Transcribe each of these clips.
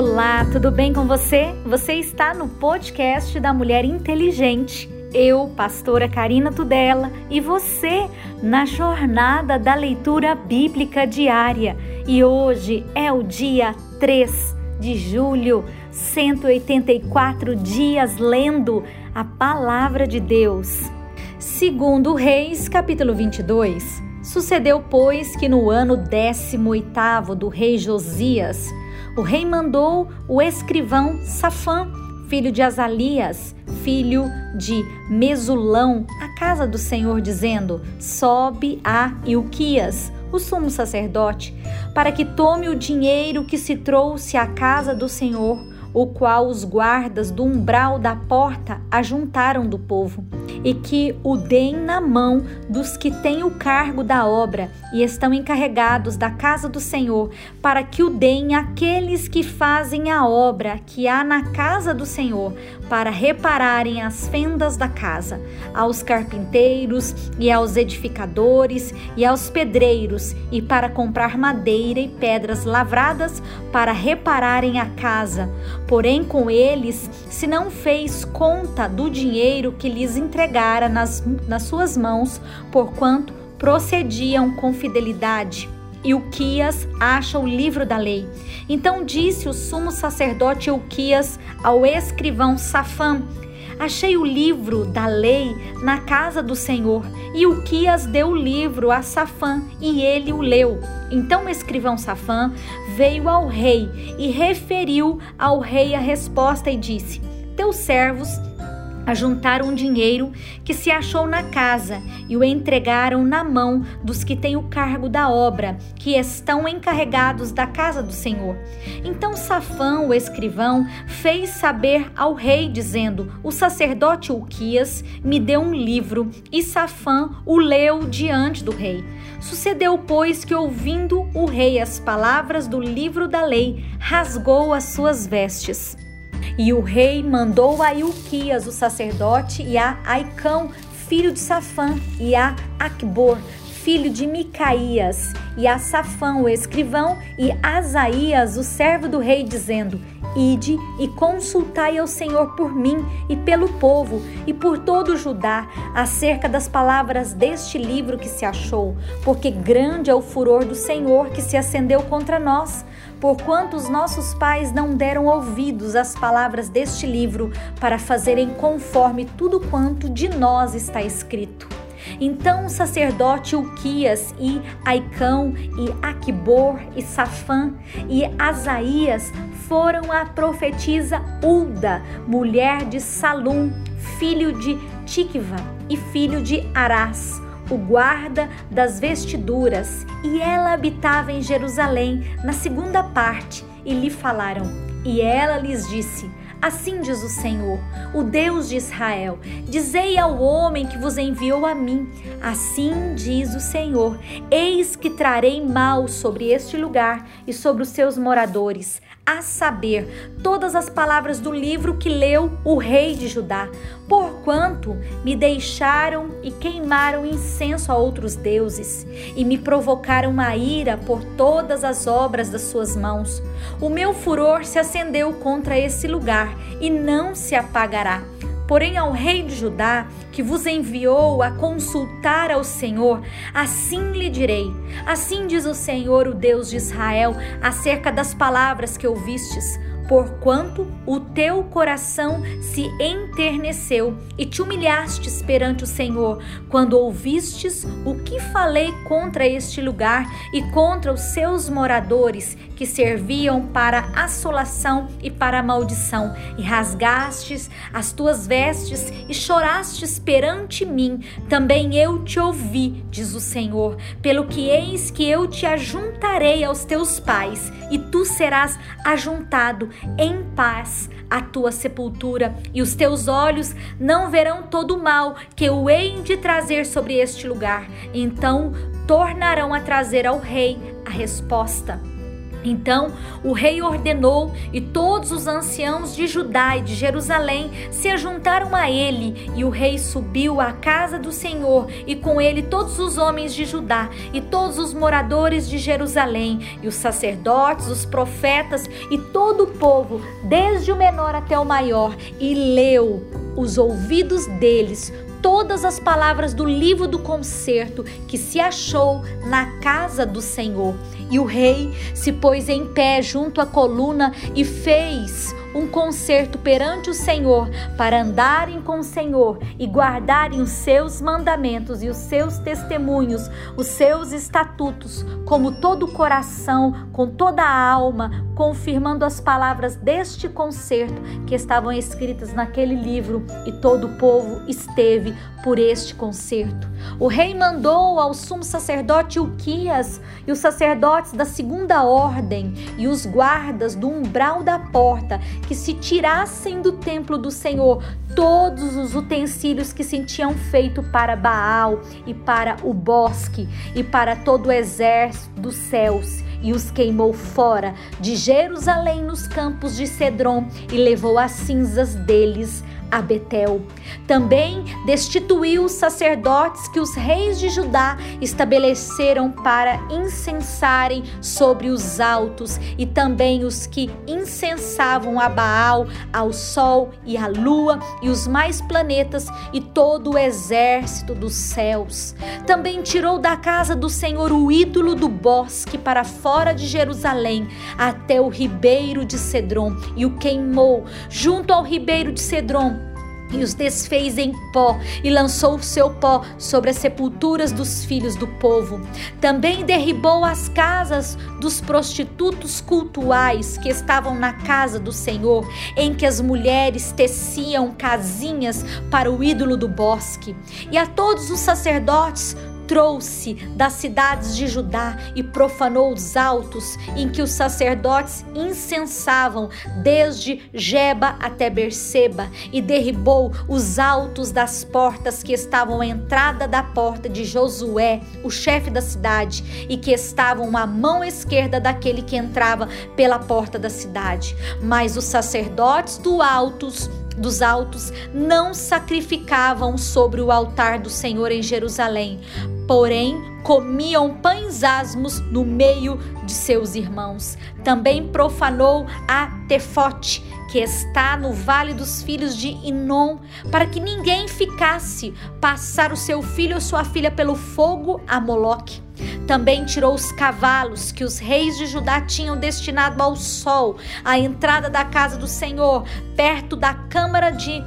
Olá, tudo bem com você? Você está no podcast da Mulher Inteligente. Eu, pastora Karina Tudela, e você na jornada da leitura bíblica diária. E hoje é o dia 3 de julho, 184 dias lendo a palavra de Deus. Segundo Reis, capítulo 22. Sucedeu, pois, que no ano 18 do rei Josias, o rei mandou o escrivão Safã, filho de Azalias, filho de Mesulão, à casa do Senhor, dizendo: Sobe a Ilquias, o sumo sacerdote, para que tome o dinheiro que se trouxe à casa do Senhor, o qual os guardas do umbral da porta ajuntaram do povo e que o deem na mão dos que têm o cargo da obra e estão encarregados da casa do Senhor, para que o deem àqueles que fazem a obra que há na casa do Senhor, para repararem as fendas da casa, aos carpinteiros e aos edificadores e aos pedreiros, e para comprar madeira e pedras lavradas para repararem a casa. Porém, com eles se não fez conta do dinheiro que lhes entregaram entregara nas, nas suas mãos, porquanto procediam com fidelidade. E Uquias acha o livro da lei. Então disse o sumo sacerdote Uquias ao escrivão Safã: Achei o livro da lei na casa do Senhor. E Uquias deu o livro a Safã e ele o leu. Então o escrivão Safã veio ao rei e referiu ao rei a resposta e disse: Teus servos ajuntaram dinheiro que se achou na casa e o entregaram na mão dos que têm o cargo da obra, que estão encarregados da casa do Senhor. Então Safã, o escrivão, fez saber ao rei, dizendo: O sacerdote Uquias me deu um livro, e Safã o leu diante do rei. Sucedeu, pois, que ouvindo o rei as palavras do livro da lei, rasgou as suas vestes. E o rei mandou a Ilquias, o sacerdote, e a Aicão, filho de Safã, e a Acbor, filho de Micaías, e a Safã, o escrivão, e Asaías, o servo do rei, dizendo: Ide e consultai ao Senhor por mim e pelo povo e por todo Judá acerca das palavras deste livro que se achou, porque grande é o furor do Senhor que se acendeu contra nós, porquanto os nossos pais não deram ouvidos às palavras deste livro para fazerem conforme tudo quanto de nós está escrito. Então o sacerdote Uquias e Aicão e Aquibor e Safã e Asaías foram a profetisa Ulda, mulher de Salum, filho de Tikva e filho de Arás, o guarda das vestiduras, e ela habitava em Jerusalém, na segunda parte, e lhe falaram. E ela lhes disse: Assim diz o Senhor, o Deus de Israel: Dizei ao homem que vos enviou a mim: Assim diz o Senhor: Eis que trarei mal sobre este lugar e sobre os seus moradores, a saber, todas as palavras do livro que leu o rei de Judá, porquanto me deixaram e queimaram incenso a outros deuses, e me provocaram a ira por todas as obras das suas mãos. O meu furor se acendeu contra esse lugar e não se apagará. Porém, ao rei de Judá, que vos enviou a consultar ao Senhor, assim lhe direi: Assim diz o Senhor, o Deus de Israel, acerca das palavras que ouvistes. Porquanto o teu coração se enterneceu e te humilhastes perante o Senhor, quando ouvistes o que falei contra este lugar e contra os seus moradores, que serviam para assolação e para maldição, e rasgastes as tuas vestes e chorastes perante mim, também eu te ouvi, diz o Senhor, pelo que eis que eu te ajuntarei aos teus pais, e tu serás ajuntado em paz a tua sepultura, e os teus olhos não verão todo o mal que eu hei de trazer sobre este lugar. Então tornarão a trazer ao rei a resposta. Então o rei ordenou, e todos os anciãos de Judá e de Jerusalém se ajuntaram a ele, e o rei subiu à casa do Senhor, e com ele todos os homens de Judá e todos os moradores de Jerusalém, e os sacerdotes, os profetas e todo o povo, desde o menor até o maior, e leu os ouvidos deles todas as palavras do livro do concerto que se achou na casa do Senhor. E o rei se pôs em pé junto à coluna e fez um concerto perante o Senhor para andarem com o Senhor e guardarem os seus mandamentos e os seus testemunhos, os seus estatutos, como todo o coração, com toda a alma, confirmando as palavras deste concerto que estavam escritas naquele livro, e todo o povo esteve por este concerto. O rei mandou ao sumo sacerdote Uquias e os sacerdotes da segunda ordem e os guardas do umbral da porta que se tirassem do templo do Senhor todos os utensílios que se tinham feito para Baal e para o bosque e para todo o exército dos céus e os queimou fora de Jerusalém nos campos de Cedron e levou as cinzas deles a Betel. Também destituiu os sacerdotes que os reis de Judá estabeleceram para incensarem sobre os altos e também os que incensavam a Baal, ao sol e à lua e os mais planetas e todo o exército dos céus. Também tirou da casa do Senhor o ídolo do bosque para fora de Jerusalém até o ribeiro de Cedron e o queimou junto ao ribeiro de Cedron e os desfez em pó e lançou o seu pó sobre as sepulturas dos filhos do povo. Também derribou as casas dos prostitutos cultuais que estavam na casa do Senhor, em que as mulheres teciam casinhas para o ídolo do bosque. E a todos os sacerdotes trouxe das cidades de Judá e profanou os altos em que os sacerdotes incensavam, desde Jeba até Berseba, e derribou os altos das portas que estavam à entrada da porta de Josué, o chefe da cidade, e que estavam à mão esquerda daquele que entrava pela porta da cidade. Mas os sacerdotes do altos dos altos não sacrificavam sobre o altar do Senhor em Jerusalém, porém comiam pães asmos no meio de seus irmãos. Também profanou a Tefote, que está no vale dos filhos de Inom, para que ninguém ficasse passar o seu filho ou sua filha pelo fogo a Moloque. Também tirou os cavalos que os reis de Judá tinham destinado ao sol, à entrada da casa do Senhor, perto da câmara de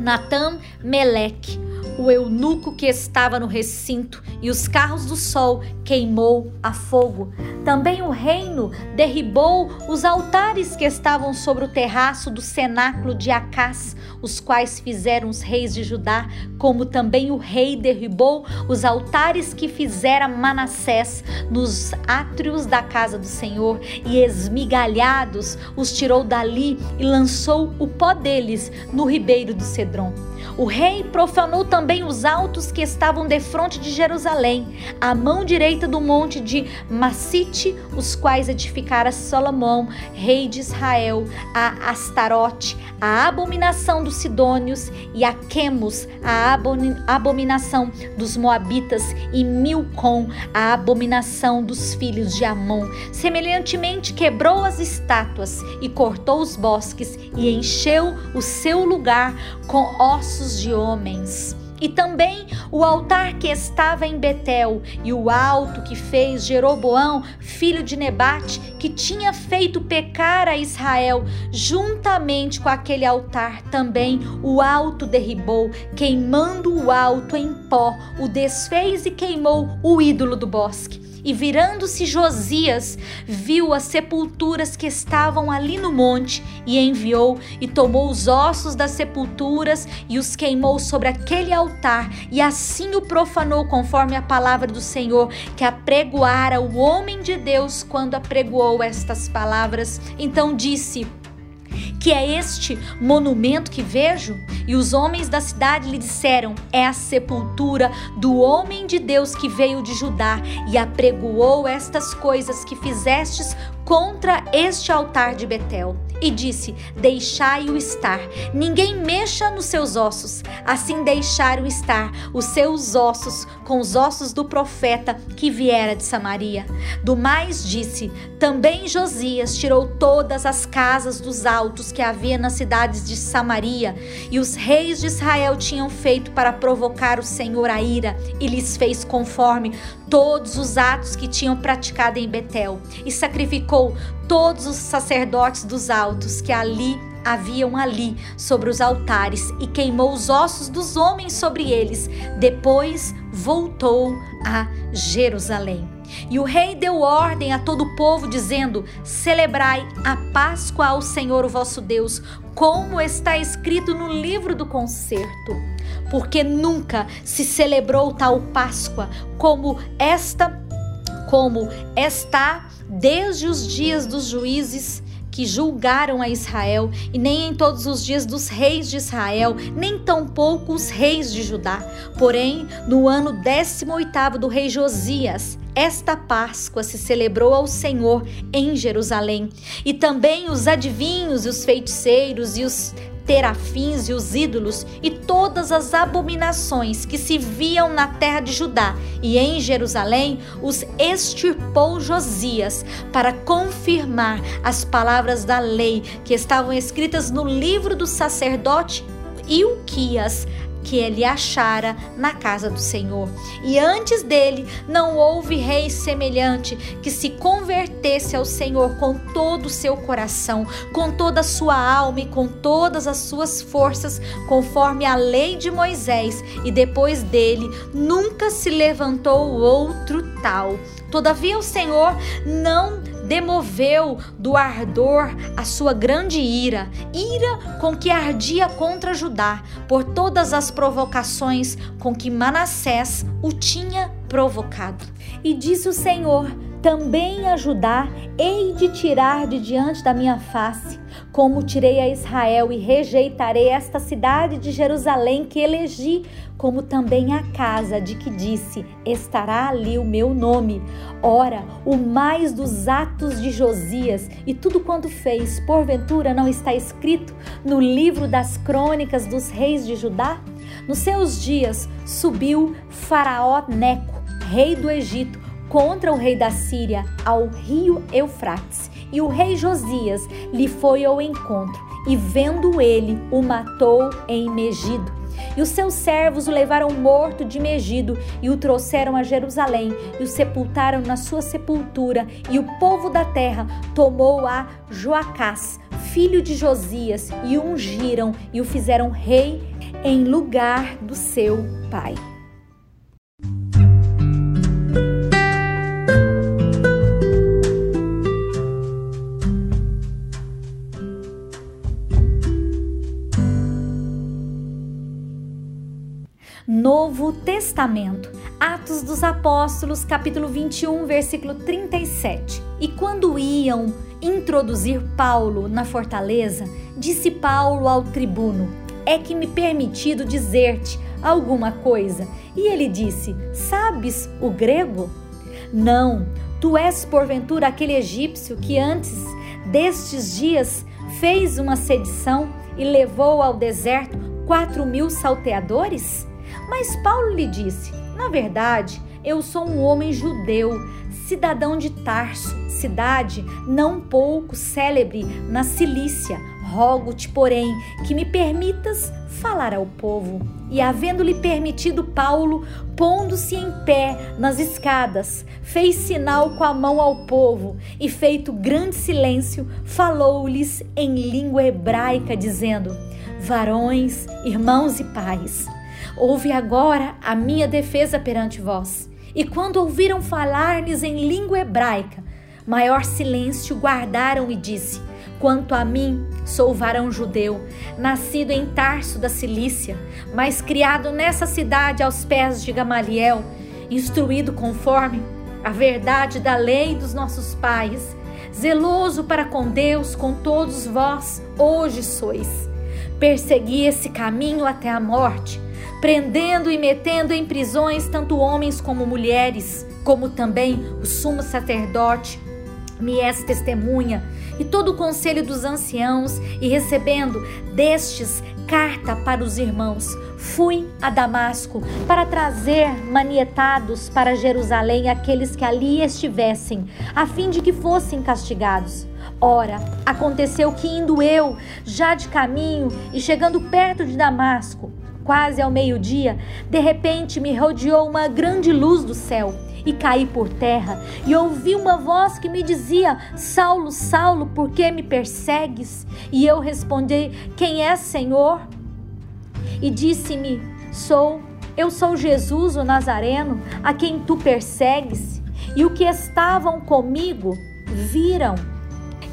Natan Meleque o eunuco que estava no recinto, e os carros do sol queimou a fogo. Também o reino derribou os altares que estavam sobre o terraço do cenáculo de Acás, os quais fizeram os reis de Judá, como também o rei derribou os altares que fizera Manassés nos átrios da casa do Senhor, e esmigalhados os tirou dali e lançou o pó deles no ribeiro do Cedron. O rei profanou também os altos que estavam defronte de Jerusalém, à mão direita do monte de Massite, os quais edificara Salomão, rei de Israel, a Astarote, a abominação dos Sidônios, e a Quemos, a abominação dos Moabitas, e Milcom, a abominação dos filhos de Amon. Semelhantemente, quebrou as estátuas e cortou os bosques e encheu o seu lugar com ossos ossos de homens. E também o altar que estava em Betel, e o alto que fez Jeroboão, filho de Nebate, que tinha feito pecar a Israel, juntamente com aquele altar também o alto derribou, queimando o alto em pó, o desfez e queimou o ídolo do bosque. E virando-se Josias, viu as sepulturas que estavam ali no monte, e enviou e tomou os ossos das sepulturas e os queimou sobre aquele altar, e assim o profanou, conforme a palavra do Senhor, que apregoara o homem de Deus quando apregoou estas palavras. Então disse: que é este monumento que vejo? E os homens da cidade lhe disseram: É a sepultura do homem de Deus que veio de Judá e apregoou estas coisas que fizestes contra este altar de Betel e disse: Deixai-o estar, ninguém mexa nos seus ossos. Assim deixaram estar os seus ossos com os ossos do profeta que viera de Samaria. Do mais disse: Também Josias tirou todas as casas dos altos que havia nas cidades de Samaria, e os reis de Israel tinham feito para provocar o Senhor a ira, e lhes fez conforme todos os atos que tinham praticado em Betel, e sacrificou todos os sacerdotes dos altos que ali haviam ali sobre os altares e queimou os ossos dos homens sobre eles. Depois voltou a Jerusalém. E o rei deu ordem a todo o povo, dizendo: Celebrai a Páscoa ao Senhor o vosso Deus, como está escrito no livro do concerto. Porque nunca se celebrou tal Páscoa como esta, como está desde os dias dos juízes que julgaram a Israel, e nem em todos os dias dos reis de Israel, nem tampouco os reis de Judá. Porém, no ano 18 do rei Josias, esta Páscoa se celebrou ao Senhor em Jerusalém. E também os adivinhos, os feiticeiros e os terafins e os ídolos e todas as abominações que se viam na terra de Judá e em Jerusalém, os extirpou Josias para confirmar as palavras da lei que estavam escritas no livro do sacerdote Ilquias, que ele achara na casa do Senhor. E antes dele não houve rei semelhante que se convertesse ao Senhor com todo o seu coração, com toda a sua alma e com todas as suas forças, conforme a lei de Moisés, e depois dele nunca se levantou outro tal. Todavia o Senhor não demoveu do ardor a sua grande ira, ira com que ardia contra Judá, por todas as provocações com que Manassés o tinha provocado. E disse o Senhor: também a Judá hei de tirar de diante da minha face, como tirei a Israel e rejeitarei esta cidade de Jerusalém que elegi, como também a casa de que disse: estará ali o meu nome. Ora, o mais dos atos de Josias e tudo quanto fez, porventura não está escrito no livro das crônicas dos reis de Judá? Nos seus dias subiu Faraó Neco, rei do Egito, contra o rei da Síria ao rio Eufrates. E o rei Josias lhe foi ao encontro, e vendo ele, o matou em Megido. E os seus servos o levaram morto de Megido e o trouxeram a Jerusalém e o sepultaram na sua sepultura. E o povo da terra tomou a Joacás, filho de Josias, e o ungiram e o fizeram rei em lugar do seu pai. Novo Testamento, Atos dos Apóstolos, capítulo 21, versículo 37. E quando iam introduzir Paulo na fortaleza, disse Paulo ao tribuno: É que me permitido dizer-te alguma coisa. E ele disse: Sabes o grego? Não, tu és porventura aquele egípcio que antes destes dias fez uma sedição e levou ao deserto quatro mil salteadores? Mas Paulo lhe disse: Na verdade, eu sou um homem judeu, cidadão de Tarso, cidade não pouco célebre na Cilícia. Rogo-te, porém, que me permitas falar ao povo. E havendo-lhe permitido Paulo, pondo-se em pé nas escadas, fez sinal com a mão ao povo e, feito grande silêncio, falou-lhes em língua hebraica, dizendo: Varões, irmãos e pais, Ouve agora a minha defesa perante vós. E quando ouviram falar-lhes em língua hebraica, maior silêncio guardaram e disse: Quanto a mim, sou varão judeu, nascido em Tarso da Cilícia, mas criado nessa cidade aos pés de Gamaliel, instruído conforme a verdade da lei dos nossos pais, zeloso para com Deus, com todos vós, hoje sois. Persegui esse caminho até a morte, prendendo e metendo em prisões tanto homens como mulheres, como também o sumo sacerdote, me és testemunha, e todo o conselho dos anciãos, e recebendo destes carta para os irmãos, fui a Damasco para trazer manietados para Jerusalém aqueles que ali estivessem, a fim de que fossem castigados. Ora, aconteceu que indo eu, já de caminho e chegando perto de Damasco, quase ao meio-dia, de repente me rodeou uma grande luz do céu e caí por terra e ouvi uma voz que me dizia: Saulo, Saulo, por que me persegues? E eu respondi: Quem é, Senhor? E disse-me: Sou, eu sou Jesus o Nazareno, a quem tu persegues. E o que estavam comigo viram.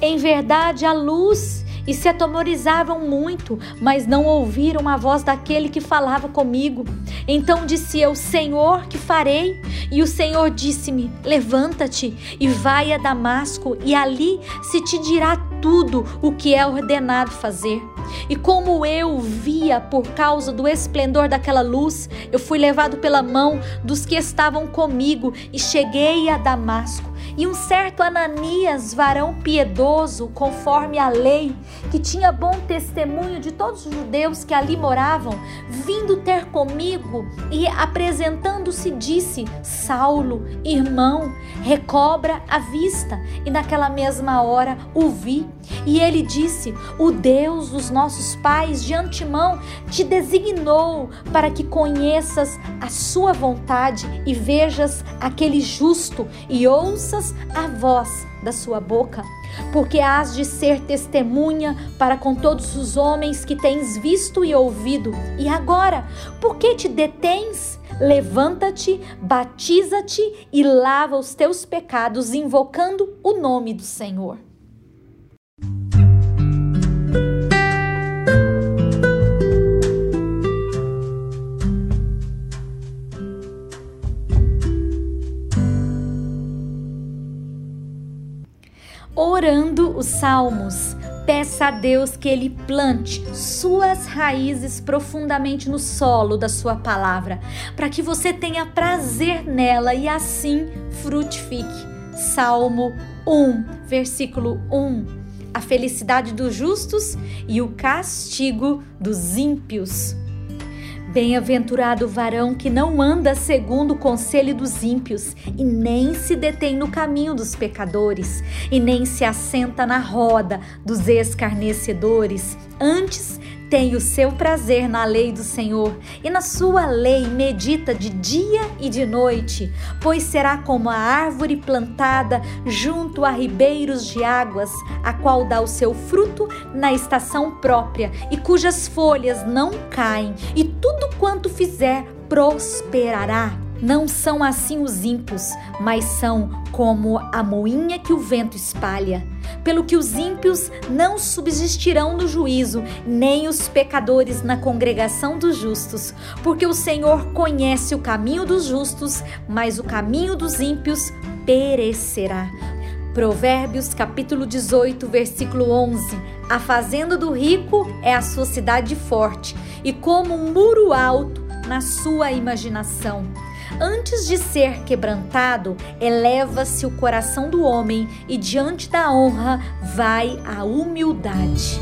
Em verdade, a luz e se atemorizavam muito, mas não ouviram a voz daquele que falava comigo. Então disse eu: Senhor, que farei? E o Senhor disse-me: Levanta-te e vai a Damasco, e ali se te dirá tudo o que é ordenado fazer. E como eu via por causa do esplendor daquela luz, eu fui levado pela mão dos que estavam comigo e cheguei a Damasco. E um certo Ananias, varão piedoso, conforme a lei, que tinha bom testemunho de todos os judeus que ali moravam, vindo ter comigo e apresentando-se, disse: Saulo, irmão, recobra a vista. E naquela mesma hora o vi. E ele disse: O Deus dos nossos pais de antemão te designou para que conheças a sua vontade e vejas aquele justo e ouças a voz da sua boca, porque hás de ser testemunha para com todos os homens que tens visto e ouvido. E agora, por que te detens? Levanta-te, batiza-te e lava os teus pecados, invocando o nome do Senhor. Orando os salmos. Peça a Deus que Ele plante suas raízes profundamente no solo da Sua palavra, para que você tenha prazer nela e assim frutifique. Salmo 1, versículo 1. A felicidade dos justos e o castigo dos ímpios. Bem-aventurado o varão que não anda segundo o conselho dos ímpios, e nem se detém no caminho dos pecadores, e nem se assenta na roda dos escarnecedores. Antes, tem o seu prazer na lei do Senhor, e na sua lei medita de dia e de noite, pois será como a árvore plantada junto a ribeiros de águas, a qual dá o seu fruto na estação própria, e cujas folhas não caem, e tudo quanto fizer prosperará. Não são assim os ímpios, mas são como a moinha que o vento espalha. Pelo que os ímpios não subsistirão no juízo, nem os pecadores na congregação dos justos, porque o Senhor conhece o caminho dos justos, mas o caminho dos ímpios perecerá. Provérbios capítulo 18, versículo 11. A fazenda do rico é a sua cidade forte, e como um muro alto na sua imaginação. Antes de ser quebrantado, eleva-se o coração do homem, e diante da honra vai a humildade.